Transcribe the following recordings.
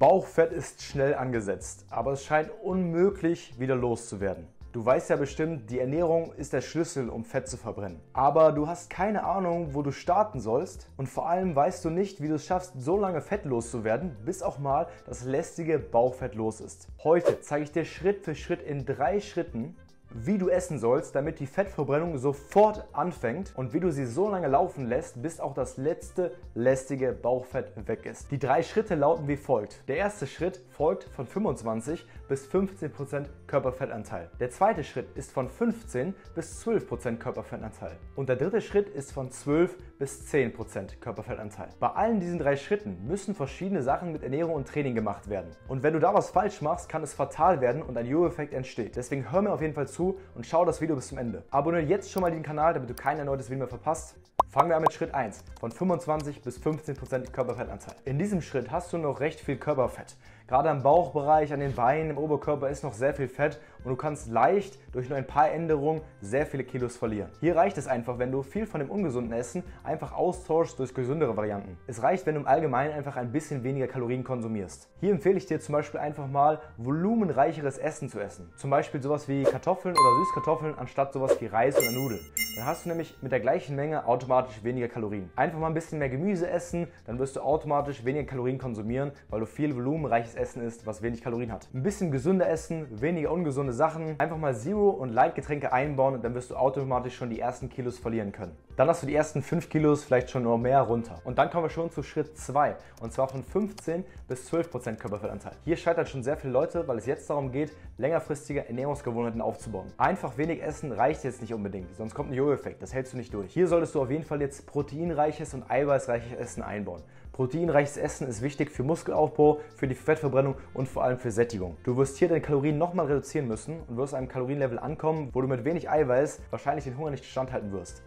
Bauchfett ist schnell angesetzt, aber es scheint unmöglich wieder loszuwerden. Du weißt ja bestimmt, die Ernährung ist der Schlüssel, um Fett zu verbrennen. Aber du hast keine Ahnung, wo du starten sollst und vor allem weißt du nicht, wie du es schaffst, so lange Fett loszuwerden, bis auch mal das lästige Bauchfett los ist. Heute zeige ich dir Schritt für Schritt in drei Schritten, wie du essen sollst, damit die Fettverbrennung sofort anfängt und wie du sie so lange laufen lässt, bis auch das letzte lästige Bauchfett weg ist. Die drei Schritte lauten wie folgt. Der erste Schritt folgt von 25 bis 15% Körperfettanteil. Der zweite Schritt ist von 15 bis 12% Körperfettanteil. Und der dritte Schritt ist von 12 bis 10% Körperfettanteil. Bei allen diesen drei Schritten müssen verschiedene Sachen mit Ernährung und Training gemacht werden. Und wenn du da was falsch machst, kann es fatal werden und ein Jojo-Effekt entsteht. Deswegen hör mir auf jeden Fall zu und schau das Video bis zum Ende. Abonniere jetzt schon mal den Kanal, damit du kein erneutes Video mehr verpasst. Fangen wir an mit Schritt 1, von 25 bis 15% Körperfettanteil. In diesem Schritt hast du noch recht viel Körperfett. Gerade am Bauchbereich, an den Beinen, im Oberkörper ist noch sehr viel Fett und du kannst leicht durch nur ein paar Änderungen sehr viele Kilos verlieren. Hier reicht es einfach, wenn du viel von dem ungesunden Essen einfach austauschst durch gesündere Varianten. Es reicht, wenn du im Allgemeinen einfach ein bisschen weniger Kalorien konsumierst. Hier empfehle ich dir zum Beispiel einfach mal volumenreicheres Essen zu essen. Zum Beispiel sowas wie Kartoffeln oder Süßkartoffeln anstatt sowas wie Reis oder Nudeln. Dann hast du nämlich mit der gleichen Menge automatisch weniger Kalorien. Einfach mal ein bisschen mehr Gemüse essen, dann wirst du automatisch weniger Kalorien konsumieren, weil du viel volumenreiches Essen isst, was wenig Kalorien hat. Ein bisschen gesünder essen, weniger ungesunde Sachen, einfach mal Zero- und Light-Getränke einbauen und dann wirst du automatisch schon die ersten Kilos verlieren können. Dann hast du die ersten 5 Kilos vielleicht schon nur mehr runter. Und dann kommen wir schon zu Schritt 2 und zwar von 15 bis 12 Prozent Körperfettanteil. Hier scheitern schon sehr viele Leute, weil es jetzt darum geht, längerfristige Ernährungsgewohnheiten aufzubauen. Einfach wenig essen reicht jetzt nicht unbedingt, sonst kommt ein Jojo-Effekt, das hältst du nicht durch. Hier solltest du auf jeden Fall jetzt proteinreiches und eiweißreiches Essen einbauen. Proteinreiches Essen ist wichtig für Muskelaufbau, für die Fettverbrennung und vor allem für Sättigung. Du wirst hier deine Kalorien nochmal reduzieren müssen und wirst an einem Kalorienlevel ankommen, wo du mit wenig Eiweiß wahrscheinlich den Hunger nicht standhalten wirst.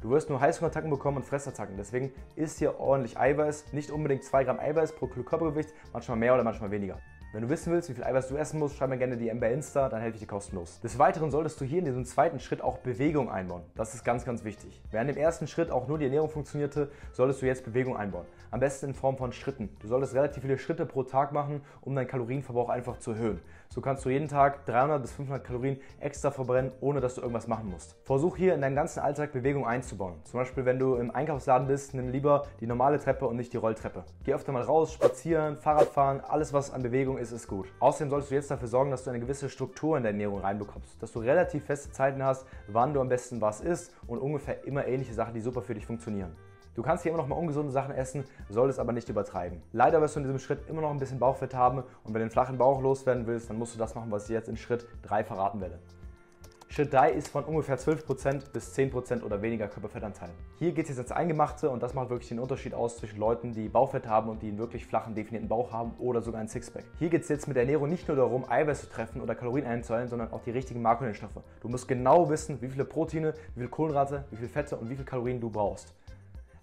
Du wirst nur Heißhungerattacken bekommen und Fressattacken. Deswegen isst hier ordentlich Eiweiß. Nicht unbedingt 2 Gramm Eiweiß pro Kilo Körpergewicht, manchmal mehr oder manchmal weniger. Wenn du wissen willst, wie viel Eiweiß du essen musst, schreib mir gerne die bei Insta, dann helfe ich dir kostenlos. Des Weiteren solltest du hier in diesem zweiten Schritt auch Bewegung einbauen. Das ist ganz, ganz wichtig. Während im ersten Schritt auch nur die Ernährung funktionierte, solltest du jetzt Bewegung einbauen. Am besten in Form von Schritten. Du solltest relativ viele Schritte pro Tag machen, um deinen Kalorienverbrauch einfach zu erhöhen. So kannst du jeden Tag 300 bis 500 Kalorien extra verbrennen, ohne dass du irgendwas machen musst. Versuch hier in deinen ganzen Alltag Bewegung einzubauen. Zum Beispiel, wenn du im Einkaufsladen bist, nimm lieber die normale Treppe und nicht die Rolltreppe. Geh öfter mal raus, spazieren, Fahrrad fahren, alles was an Bewegung ist, ist gut. Außerdem solltest du jetzt dafür sorgen, dass du eine gewisse Struktur in der Ernährung reinbekommst. Dass du relativ feste Zeiten hast, wann du am besten was isst und ungefähr immer ähnliche Sachen, die super für dich funktionieren. Du kannst hier immer noch mal ungesunde Sachen essen, solltest aber nicht übertreiben. Leider wirst du in diesem Schritt immer noch ein bisschen Bauchfett haben und wenn du den flachen Bauch loswerden willst, dann musst du das machen, was ich jetzt in Schritt 3 verraten werde. Schritt 3 ist von ungefähr 12% bis 10% oder weniger Körperfettanteil. Hier geht es jetzt ins Eingemachte und das macht wirklich den Unterschied aus zwischen Leuten, die Bauchfett haben und die einen wirklich flachen, definierten Bauch haben oder sogar ein Sixpack. Hier geht es jetzt mit der Ernährung nicht nur darum, Eiweiß zu treffen oder Kalorien einzuhalten, sondern auch die richtigen Makronährstoffe. Du musst genau wissen, wie viele Proteine, wie viele Kohlenhydrate, wie viele Fette und wie viele Kalorien du brauchst.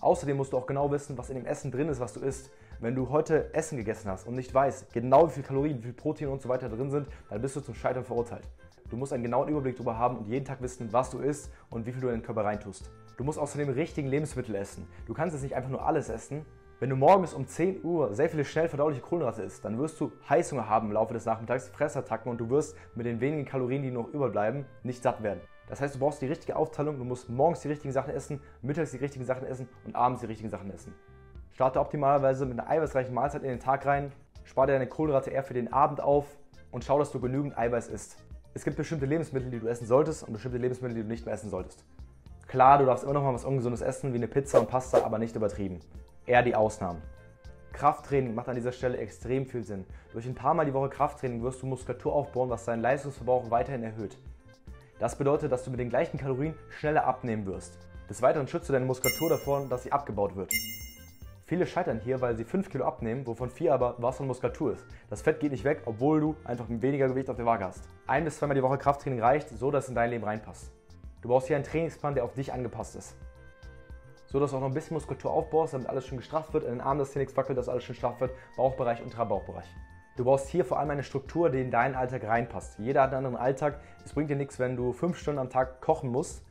Außerdem musst du auch genau wissen, was in dem Essen drin ist, was du isst. Wenn du heute Essen gegessen hast und nicht weißt, genau wie viel Kalorien, wie viel Protein und so weiter drin sind, dann bist du zum Scheitern verurteilt. Du musst einen genauen Überblick darüber haben und jeden Tag wissen, was du isst und wie viel du in den Körper reintust. Du musst außerdem richtigen Lebensmittel essen. Du kannst jetzt nicht einfach nur alles essen. Wenn du morgens um 10 Uhr sehr viele schnell verdauliche Kohlenhydrate isst, dann wirst du Heißhunger haben im Laufe des Nachmittags, Fressattacken und du wirst mit den wenigen Kalorien, die noch überbleiben, nicht satt werden. Das heißt, du brauchst die richtige Aufteilung, du musst morgens die richtigen Sachen essen, mittags die richtigen Sachen essen und abends die richtigen Sachen essen. Starte optimalerweise mit einer eiweißreichen Mahlzeit in den Tag rein, spare deine Kohlenhydrate eher für den Abend auf und schau, dass du genügend Eiweiß isst. Es gibt bestimmte Lebensmittel, die du essen solltest und bestimmte Lebensmittel, die du nicht mehr essen solltest. Klar, du darfst immer noch mal was Ungesundes essen, wie eine Pizza und Pasta, aber nicht übertrieben. Eher die Ausnahmen. Krafttraining macht an dieser Stelle extrem viel Sinn. Durch ein paar Mal die Woche Krafttraining wirst du Muskulatur aufbauen, was deinen Leistungsverbrauch weiterhin erhöht. Das bedeutet, dass du mit den gleichen Kalorien schneller abnehmen wirst. Des Weiteren schützt du deine Muskulatur davor, dass sie abgebaut wird. Viele scheitern hier, weil sie 5 Kilo abnehmen, wovon 4 aber Wasser und Muskulatur ist. Das Fett geht nicht weg, obwohl du einfach weniger Gewicht auf der Waage hast. Ein bis zweimal die Woche Krafttraining reicht, so dass es in dein Leben reinpasst. Du brauchst hier einen Trainingsplan, der auf dich angepasst ist. So dass du auch noch ein bisschen Muskulatur aufbaust, damit alles schön gestrafft wird, in den Armen, das hier nichts wackelt, dass alles schön straff wird, Bauchbereich, unterer Bauchbereich. Du brauchst hier vor allem eine Struktur, die in deinen Alltag reinpasst. Jeder hat einen anderen Alltag. Es bringt dir nichts, wenn du fünf Stunden am Tag kochen musst,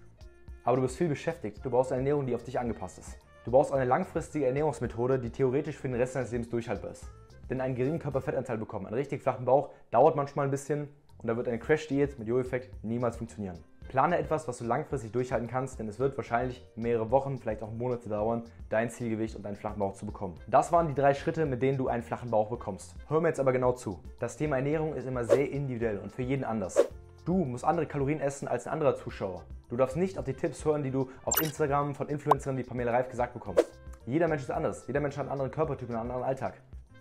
aber du bist viel beschäftigt. Du brauchst eine Ernährung, die auf dich angepasst ist. Du brauchst eine langfristige Ernährungsmethode, die theoretisch für den Rest deines Lebens durchhaltbar ist. denn einen geringen Körperfettanteil bekommen. Einen richtig flachen Bauch dauert manchmal ein bisschen und da wird eine Crash-Diät mit Jojo-Effekt niemals funktionieren. Plane etwas, was du langfristig durchhalten kannst, denn es wird wahrscheinlich mehrere Wochen, vielleicht auch Monate dauern, dein Zielgewicht und deinen flachen Bauch zu bekommen. Das waren die drei Schritte, mit denen du einen flachen Bauch bekommst. Hör mir jetzt aber genau zu. Das Thema Ernährung ist immer sehr individuell und für jeden anders. Du musst andere Kalorien essen als ein anderer Zuschauer. Du darfst nicht auf die Tipps hören, die du auf Instagram von Influencerinnen wie Pamela Reif gesagt bekommst. Jeder Mensch ist anders. Jeder Mensch hat einen anderen Körpertyp und einen anderen Alltag.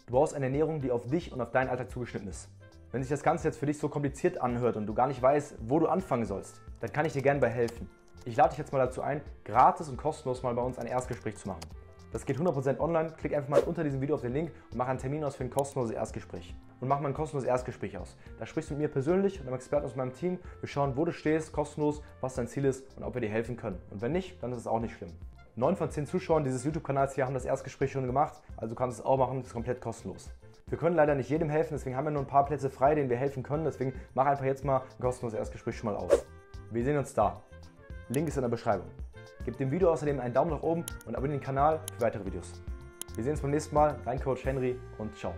Du brauchst eine Ernährung, die auf dich und auf deinen Alltag zugeschnitten ist. Wenn sich das Ganze jetzt für dich so kompliziert anhört und du gar nicht weißt, wo du anfangen sollst, dann kann ich dir gerne bei helfen. Ich lade dich jetzt mal dazu ein, gratis und kostenlos mal bei uns ein Erstgespräch zu machen. Das geht 100% online. Klick einfach mal unter diesem Video auf den Link und mach einen Termin aus für ein kostenloses Erstgespräch. Und mach mal ein kostenloses Erstgespräch aus. Da sprichst du mit mir persönlich und einem Experten aus meinem Team. Wir schauen, wo du stehst, kostenlos, was dein Ziel ist und ob wir dir helfen können. Und wenn nicht, dann ist es auch nicht schlimm. 9 von 10 Zuschauern dieses YouTube-Kanals hier haben das Erstgespräch schon gemacht, also du kannst es auch machen, ist komplett kostenlos. Wir können leider nicht jedem helfen, deswegen haben wir nur ein paar Plätze frei, denen wir helfen können. Deswegen mach einfach jetzt mal ein kostenloses Erstgespräch schon mal aus. Wir sehen uns da. Link ist in der Beschreibung. Gib dem Video außerdem einen Daumen nach oben und abonniere den Kanal für weitere Videos. Wir sehen uns beim nächsten Mal. Dein Coach Henry und ciao.